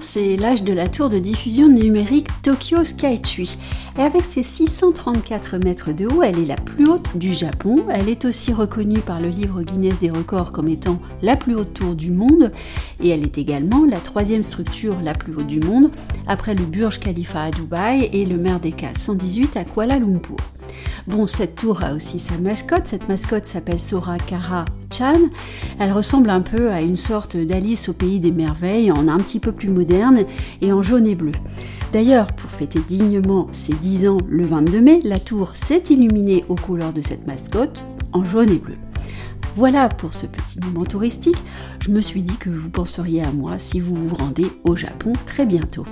c'est l'âge de la tour de diffusion numérique Tokyo Skytree. Et avec ses 634 mètres de haut, elle est la plus haute du Japon. Elle est aussi reconnue par le livre Guinness des records comme étant la plus haute tour du monde. Et elle est également la troisième structure la plus haute du monde, après le Burj Khalifa à Dubaï et le Merdeka 118 à Kuala Lumpur. Bon, cette tour a aussi sa mascotte. Cette mascotte s'appelle Sora Kara Chan. Elle ressemble un peu à une sorte d'Alice au pays des merveilles, en un petit peu plus moderne et en jaune et bleu. D'ailleurs, pour fêter dignement ses 10 ans le 22 mai, la tour s'est illuminée aux couleurs de cette mascotte, en jaune et bleu. Voilà pour ce petit moment touristique. Je me suis dit que vous penseriez à moi si vous vous rendez au Japon très bientôt.